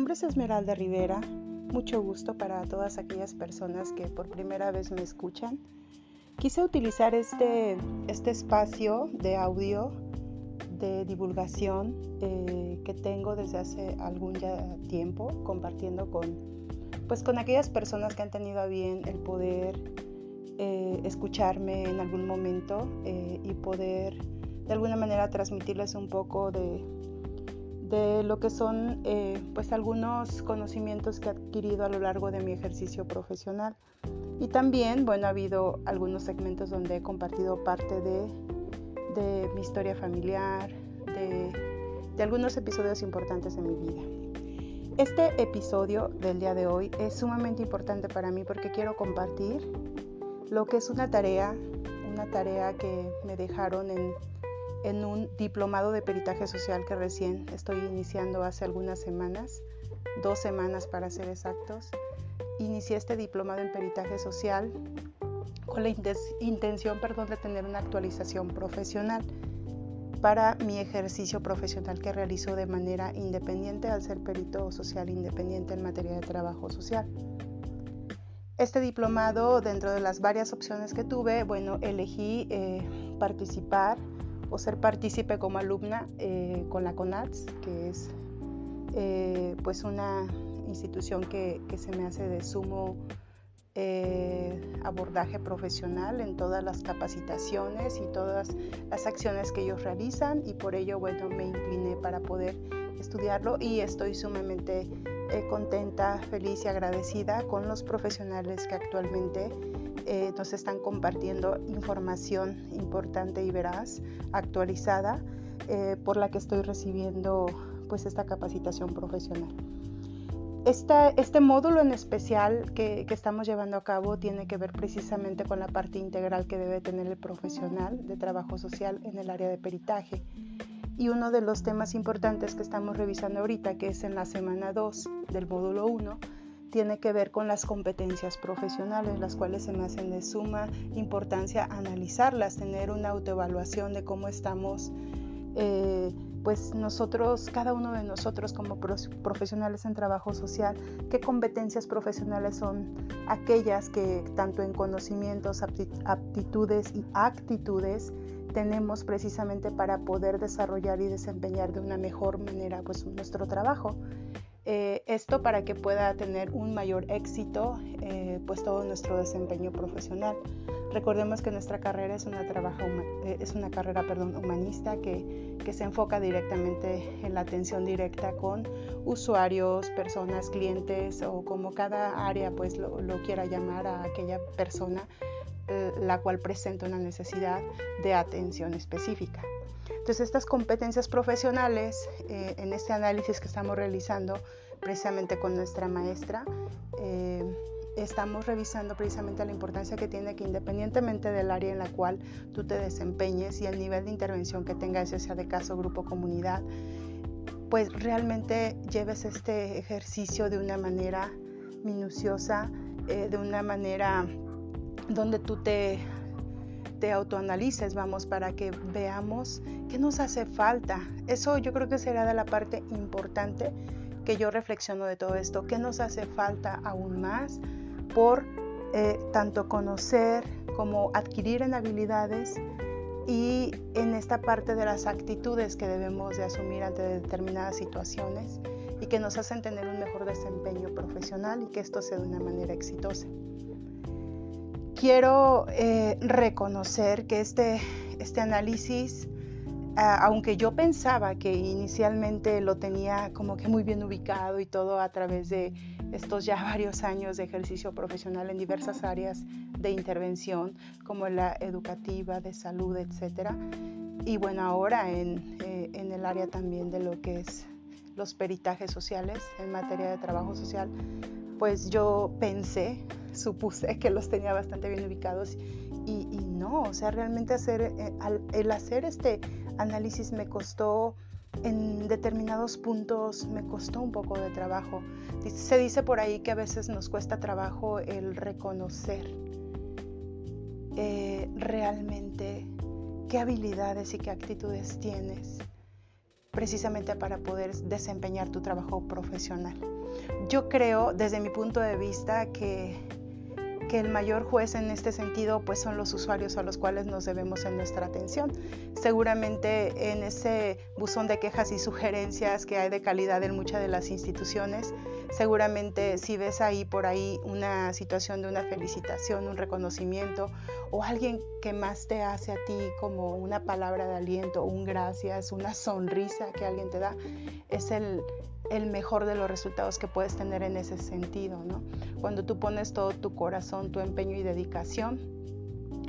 nombre es Esmeralda Rivera. Mucho gusto para todas aquellas personas que por primera vez me escuchan. Quise utilizar este, este espacio de audio de divulgación eh, que tengo desde hace algún ya tiempo compartiendo con, pues, con aquellas personas que han tenido a bien el poder eh, escucharme en algún momento eh, y poder de alguna manera transmitirles un poco de, de lo que son eh, pues algunos conocimientos que he adquirido a lo largo de mi ejercicio profesional. Y también, bueno, ha habido algunos segmentos donde he compartido parte de, de mi historia familiar, de, de algunos episodios importantes de mi vida. Este episodio del día de hoy es sumamente importante para mí porque quiero compartir lo que es una tarea, una tarea que me dejaron en en un diplomado de peritaje social que recién estoy iniciando hace algunas semanas, dos semanas para ser exactos. Inicié este diplomado en peritaje social con la intención perdón, de tener una actualización profesional para mi ejercicio profesional que realizo de manera independiente al ser perito social independiente en materia de trabajo social. Este diplomado, dentro de las varias opciones que tuve, bueno, elegí eh, participar o ser partícipe como alumna eh, con la CONATS, que es eh, pues una institución que, que, se me hace de sumo eh, abordaje profesional en todas las capacitaciones y todas las acciones que ellos realizan y por ello bueno me incliné para poder estudiarlo y estoy sumamente contenta, feliz y agradecida con los profesionales que actualmente eh, nos están compartiendo información importante y veraz, actualizada, eh, por la que estoy recibiendo pues esta capacitación profesional. este módulo en especial que, que, estamos llevando a cabo tiene que ver precisamente con la parte integral que debe tener el profesional de trabajo social en el área de peritaje. Y uno de los temas importantes que estamos revisando ahorita, que es en la semana 2 del módulo 1, tiene que ver con las competencias profesionales, las cuales se me hacen de suma importancia analizarlas, tener una autoevaluación de cómo estamos, eh, pues nosotros, cada uno de nosotros como profesionales en trabajo social, qué competencias profesionales son aquellas que tanto en conocimientos, aptitudes y actitudes tenemos precisamente para poder desarrollar y desempeñar de una mejor manera pues nuestro trabajo. Eh, esto para que pueda tener un mayor éxito eh, pues todo nuestro desempeño profesional. Recordemos que nuestra carrera es una, eh, es una carrera perdón, humanista que, que, se enfoca directamente en la atención directa con usuarios, personas, clientes o como cada área pues lo, lo quiera llamar a aquella persona la cual presenta una necesidad de atención específica. Entonces, estas competencias profesionales, eh, en este análisis que estamos realizando precisamente con nuestra maestra, eh, estamos revisando precisamente la importancia que tiene que independientemente del área en la cual tú te desempeñes y el nivel de intervención que tengas, ya sea de caso, grupo, comunidad, pues realmente lleves este ejercicio de una manera minuciosa, eh, de una manera donde tú te te autoanalices, vamos, para que veamos qué nos hace falta. Eso yo creo que será de la parte importante que yo reflexiono de todo esto, qué nos hace falta aún más por eh, tanto conocer como adquirir en habilidades y en esta parte de las actitudes que debemos de asumir ante determinadas situaciones y que nos hacen tener un mejor desempeño profesional y que esto sea de una manera exitosa quiero eh, reconocer que este, este análisis, aunque yo pensaba que inicialmente lo tenía como que muy bien ubicado y todo a través de estos ya varios años de ejercicio profesional en diversas áreas de intervención, como la educativa, de salud, etc. Y bueno, ahora en, eh, en el área también de lo que es los peritajes sociales en materia de trabajo social, pues yo pensé, supuse que los tenía bastante bien ubicados y, no, o sea, realmente hacer, eh, el hacer este análisis me costó en determinados puntos me costó un poco de trabajo. Se dice por ahí que a veces nos cuesta trabajo el reconocer eh, realmente qué habilidades y qué actitudes tienes precisamente para poder desempeñar tu trabajo profesional. Yo creo, desde mi punto de vista, que que el mayor juez en este sentido pues son los usuarios a los cuales nos debemos en nuestra atención. Seguramente en ese buzón de quejas y sugerencias que hay de calidad en muchas de las instituciones, seguramente si ves ahí por ahí una situación de una felicitación, un reconocimiento o alguien que más te hace a ti como una palabra de aliento, un gracias, una sonrisa que alguien te da, es el, el mejor de los resultados que puedes tener en ese sentido, ¿no? Cuando tú pones todo tu corazón, tu empeño y dedicación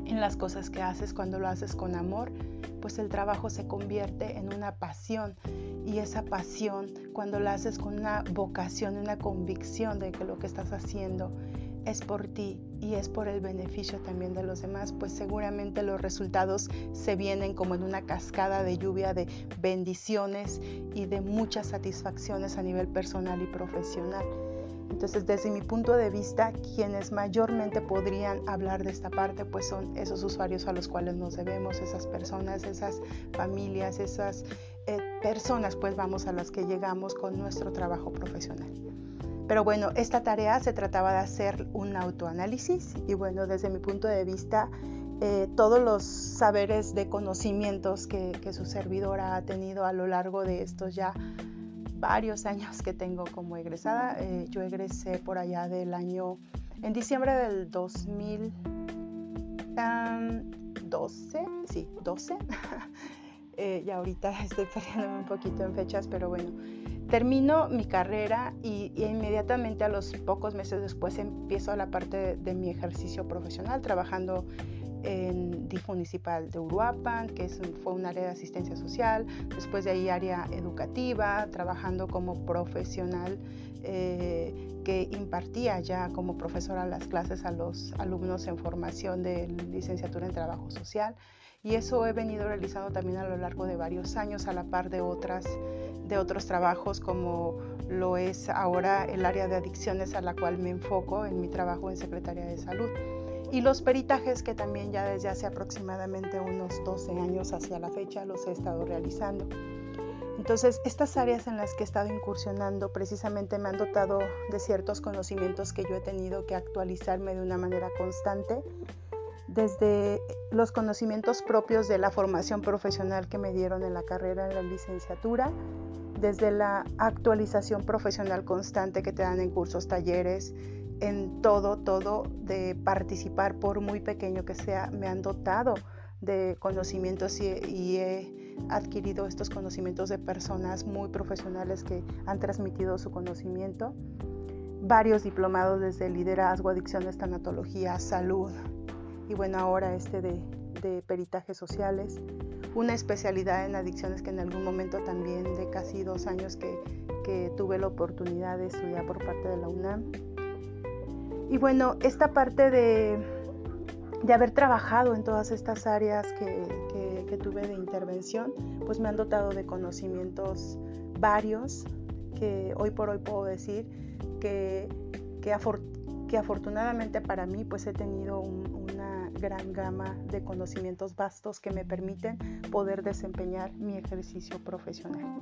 en las cosas que haces, cuando lo haces con amor, pues el trabajo se convierte en una pasión y esa pasión, cuando la haces con una vocación, una convicción de que lo que estás haciendo es por ti y es por el beneficio también de los demás, pues seguramente los resultados se vienen como en una cascada de lluvia de bendiciones y de muchas satisfacciones a nivel personal y profesional. Entonces, desde mi punto de vista, quienes mayormente podrían hablar de esta parte, pues son esos usuarios a los cuales nos debemos, esas personas, esas familias, esas eh, personas, pues vamos a las que llegamos con nuestro trabajo profesional. Pero bueno, esta tarea se trataba de hacer un autoanálisis y bueno, desde mi punto de vista, eh, todos los saberes de conocimientos que, su servidora ha tenido a lo largo de estos ya varios años que tengo como egresada. Eh, yo egresé por allá del año, en diciembre del 2012, sí, 12. eh, ya ahorita estoy perdiéndome un poquito en fechas, pero bueno, Termino mi carrera y, inmediatamente a los pocos meses después empiezo la parte de, mi ejercicio profesional trabajando en DIF municipal de Uruapan, que fue un área de asistencia social, después de ahí área educativa, trabajando como profesional eh, que impartía ya como profesora las clases a los alumnos en formación de licenciatura en trabajo social y eso he venido realizando también a lo largo de varios años a la par de otras de otros trabajos como lo es ahora el área de adicciones a la cual me enfoco en mi trabajo en Secretaría de Salud y los peritajes que también ya desde hace aproximadamente unos 12 años hacia la fecha los he estado realizando. Entonces, estas áreas en las que he estado incursionando precisamente me han dotado de ciertos conocimientos que yo he tenido que actualizarme de una manera constante desde los conocimientos propios de la formación profesional que me dieron en la carrera de la licenciatura, desde la actualización profesional constante que te dan en cursos, talleres, en todo, todo de participar, por muy pequeño que sea, me han dotado de conocimientos y, he adquirido estos conocimientos de personas muy profesionales que han transmitido su conocimiento. Varios diplomados desde liderazgo, adicciones, tanatología, salud, y bueno, ahora este de, de peritajes sociales, una especialidad en adicciones que en algún momento también de casi dos años que, que tuve la oportunidad de estudiar por parte de la UNAM. Y bueno, esta parte de, de haber trabajado en todas estas áreas que, que, que, tuve de intervención, pues me han dotado de conocimientos varios que hoy por hoy puedo decir que, que, que afortunadamente para mí pues he tenido una gran gama de conocimientos vastos que me permiten poder desempeñar mi ejercicio profesional.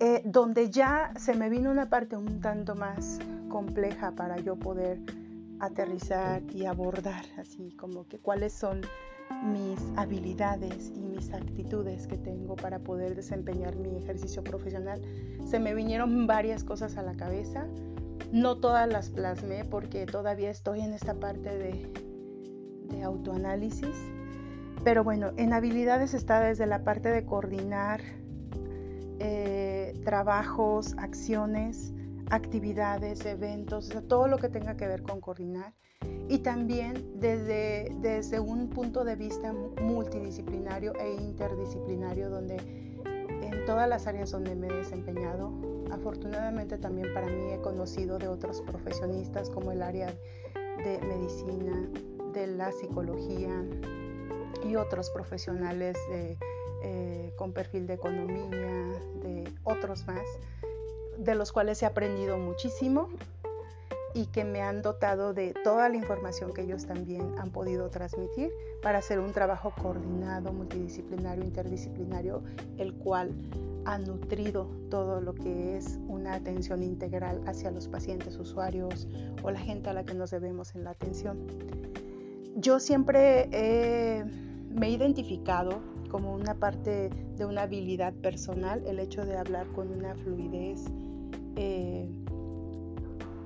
Eh, donde ya se me vino una parte un tanto más compleja para yo poder aterrizar y abordar así como que cuáles son mis habilidades y mis actitudes que tengo para poder desempeñar mi ejercicio profesional. Se me vinieron varias cosas a la cabeza, no todas las plasmé porque todavía estoy en esta parte de de autoanálisis. Pero bueno, en habilidades está desde la parte de coordinar eh, trabajos, acciones, actividades, eventos, todo lo que tenga que ver con coordinar. Y también desde, desde un punto de vista multidisciplinario e interdisciplinario, donde en todas las áreas donde me he desempeñado, afortunadamente también para mí he conocido de otros profesionistas como el área de medicina, de la psicología y otros profesionales eh, con perfil de economía, de otros más, de los cuales he aprendido muchísimo y que me han dotado de toda la información que ellos también han podido transmitir para hacer un trabajo coordinado, multidisciplinario, interdisciplinario, el cual ha nutrido todo lo que es una atención integral hacia los pacientes, usuarios o la gente a la que nos debemos en la atención. Yo siempre me he identificado como una parte de una habilidad personal el hecho de hablar con una fluidez. Eh,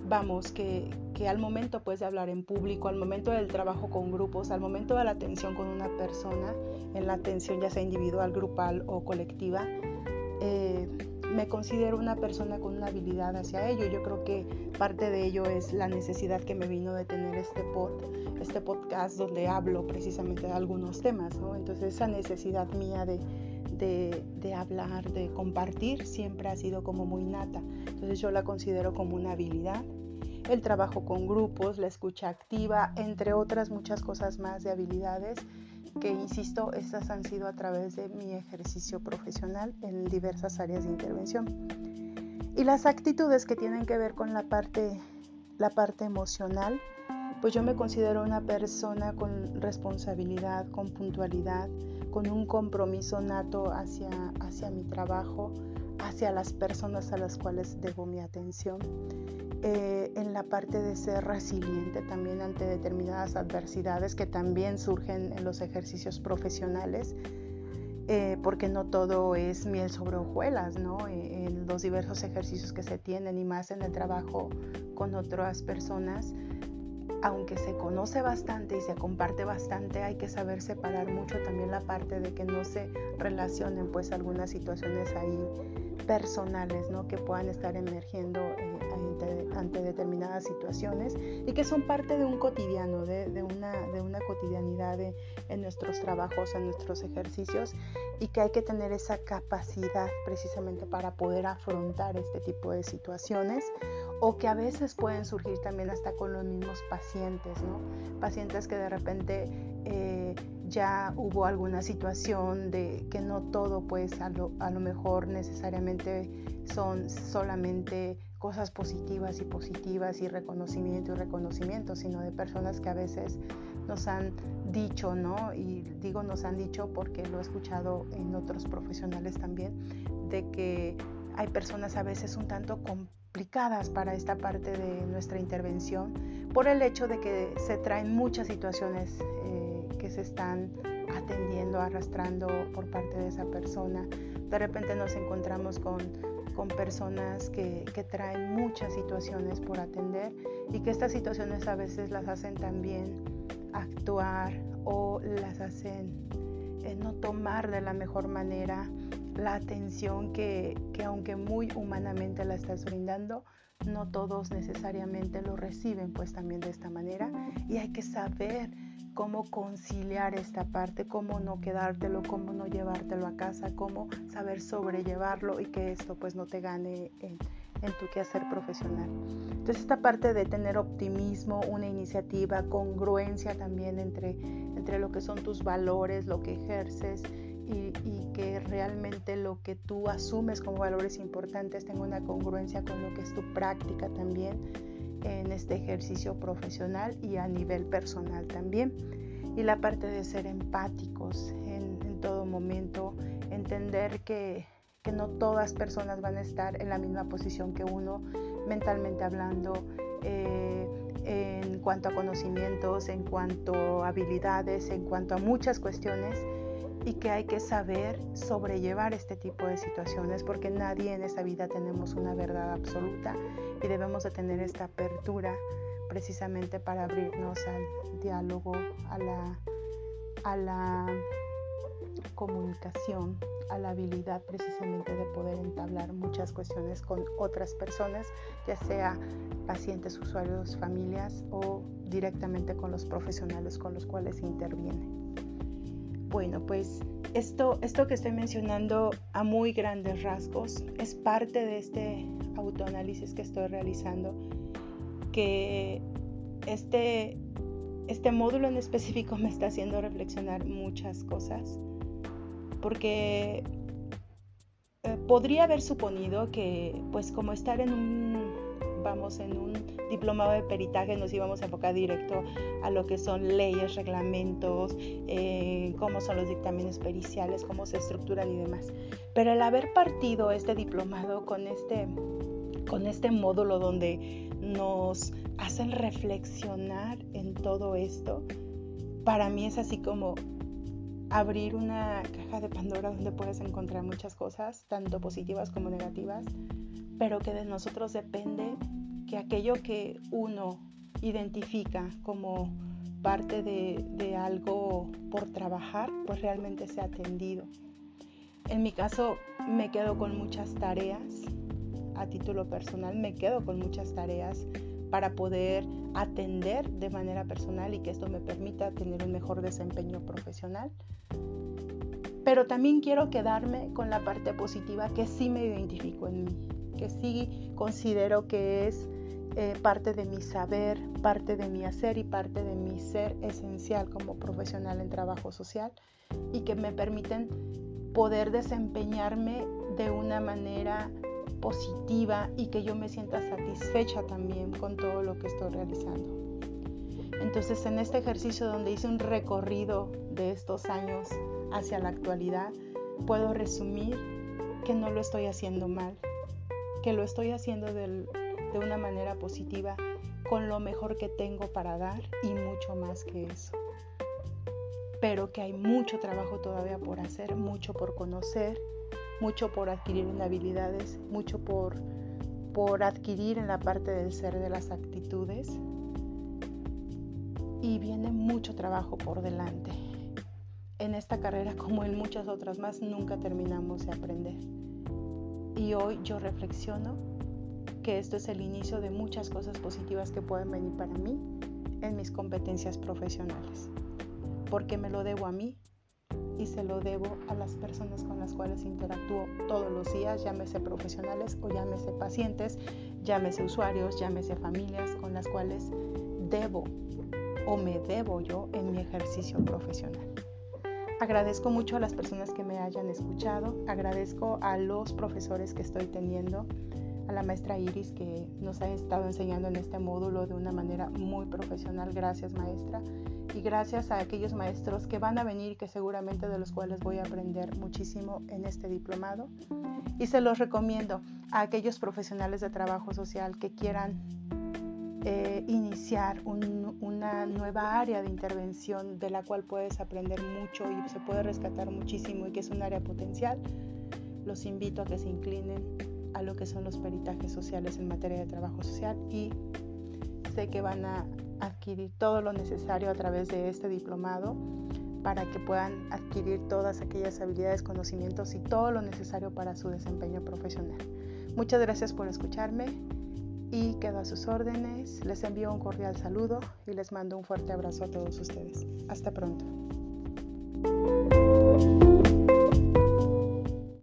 vamos, que, al momento pues, de hablar en público, al momento del trabajo con grupos, al momento de la atención con una persona, en la atención ya sea individual, grupal o colectiva, eh, me considero una persona con una habilidad hacia ello. Yo creo que parte de ello es la necesidad que me vino de tener este, pod, este podcast donde hablo precisamente de algunos temas. ¿no? Entonces esa necesidad mía de, de, hablar, de compartir, siempre ha sido como muy nata. Entonces yo la considero como una habilidad. El trabajo con grupos, la escucha activa, entre otras muchas cosas más de habilidades que insisto, estas han sido a través de mi ejercicio profesional en diversas áreas de intervención. Y las actitudes que tienen que ver con la parte, la parte emocional, pues yo me considero una persona con responsabilidad, con puntualidad, con un compromiso nato hacia, hacia mi trabajo, hacia las personas a las cuales debo mi atención. Eh, en la parte de ser resiliente también ante determinadas adversidades que también surgen en los ejercicios profesionales, eh, porque no todo es miel sobre hojuelas, ¿no? Eh, en los diversos ejercicios que se tienen y más en el trabajo con otras personas, aunque se conoce bastante y se comparte bastante, hay que saber separar mucho también la parte de que no se relacionen pues algunas situaciones ahí personales, ¿no? Que puedan estar emergiendo ante, determinadas situaciones y que son parte de un cotidiano, de una, cotidianidad en nuestros trabajos, en nuestros ejercicios y que hay que tener esa capacidad precisamente para poder afrontar este tipo de situaciones o que a veces pueden surgir también hasta con los mismos pacientes, ¿no? Pacientes que de repente eh, ya hubo alguna situación de que no todo pues a lo, mejor necesariamente son solamente cosas positivas y positivas y reconocimiento y reconocimiento, sino de personas que a veces nos han dicho, ¿no? Y digo nos han dicho porque lo he escuchado en otros profesionales también, de que hay personas a veces un tanto complicadas para esta parte de nuestra intervención por el hecho de que se traen muchas situaciones eh, que se están atendiendo, arrastrando por parte de esa persona. De repente nos encontramos con con personas que, traen muchas situaciones por atender y que estas situaciones a veces las hacen también actuar o las hacen eh, no tomar de la mejor manera la atención que, que aunque muy humanamente la estás brindando, no todos necesariamente lo reciben pues también de esta manera y hay que saber cómo conciliar esta parte, cómo no quedártelo, cómo no llevártelo a casa, cómo saber sobrellevarlo y que esto pues no te gane en, tu quehacer profesional. Entonces esta parte de tener optimismo, una iniciativa, congruencia también entre, entre lo que son tus valores, lo que ejerces y, y, que realmente lo que tú asumes como valores importantes tenga una congruencia con lo que es tu práctica también en este ejercicio profesional y a nivel personal también. Y la parte de ser empáticos en, todo momento, entender que, que, no todas personas van a estar en la misma posición que uno, mentalmente hablando, eh, en cuanto a conocimientos, en cuanto a habilidades, en cuanto a muchas cuestiones y que hay que saber sobrellevar este tipo de situaciones porque nadie en esta vida tenemos una verdad absoluta y debemos de tener esta apertura precisamente para abrirnos al diálogo, a la, a la comunicación, a la habilidad precisamente de poder entablar muchas cuestiones con otras personas, ya sea pacientes, usuarios, familias o directamente con los profesionales con los cuales interviene. Bueno, pues esto, esto que estoy mencionando a muy grandes rasgos es parte de este autoanálisis que estoy realizando, que este, este módulo en específico me está haciendo reflexionar muchas cosas, porque eh, podría haber suponido que, pues como estar en un vamos en un diplomado de peritaje nos íbamos a enfocar directo a lo que son leyes, reglamentos, eh, cómo son los dictámenes periciales, cómo se estructuran y demás. Pero el haber partido este diplomado con este, con este módulo donde nos hacen reflexionar en todo esto, para mí es así como abrir una caja de Pandora donde puedes encontrar muchas cosas, tanto positivas como negativas, pero que de nosotros depende que aquello que uno identifica como parte de, algo por trabajar, pues realmente sea atendido. En mi caso me quedo con muchas tareas, a título personal me quedo con muchas tareas para poder atender de manera personal y que esto me permita tener un mejor desempeño profesional. Pero también quiero quedarme con la parte positiva que sí me identifico en mí, que sí considero que es eh, parte de mi saber, parte de mi hacer y parte de mi ser esencial como profesional en trabajo social y que me permiten poder desempeñarme de una manera positiva y que yo me sienta satisfecha también con todo lo que estoy realizando. Entonces en este ejercicio donde hice un recorrido de estos años hacia la actualidad, puedo resumir que no lo estoy haciendo mal, que lo estoy haciendo de una manera positiva, con lo mejor que tengo para dar y mucho más que eso. Pero que hay mucho trabajo todavía por hacer, mucho por conocer mucho por adquirir en habilidades, mucho por, por adquirir en la parte del ser de las actitudes. Y viene mucho trabajo por delante. En esta carrera, como en muchas otras más, nunca terminamos de aprender. Y hoy yo reflexiono que esto es el inicio de muchas cosas positivas que pueden venir para mí en mis competencias profesionales. Porque me lo debo a mí, y se lo debo a las personas con las cuales interactúo todos los días, llámese profesionales o llámese pacientes, llámese usuarios, llámese familias con las cuales debo o me debo yo en mi ejercicio profesional. Agradezco mucho a las personas que me hayan escuchado, agradezco a los profesores que estoy teniendo, a la maestra Iris que nos ha estado enseñando en este módulo de una manera muy profesional. Gracias maestra y gracias a aquellos maestros que van a venir, que seguramente de los cuales voy a aprender muchísimo en este diplomado. Y se los recomiendo a aquellos profesionales de trabajo social que quieran eh, iniciar una nueva área de intervención de la cual puedes aprender mucho y se puede rescatar muchísimo y que es un área potencial. Los invito a que se inclinen a lo que son los peritajes sociales en materia de trabajo social y sé que van a adquirir todo lo necesario a través de este diplomado para que puedan adquirir todas aquellas habilidades, conocimientos y todo lo necesario para su desempeño profesional. Muchas gracias por escucharme y quedo a sus órdenes. Les envío un cordial saludo y les mando un fuerte abrazo a todos ustedes. Hasta pronto.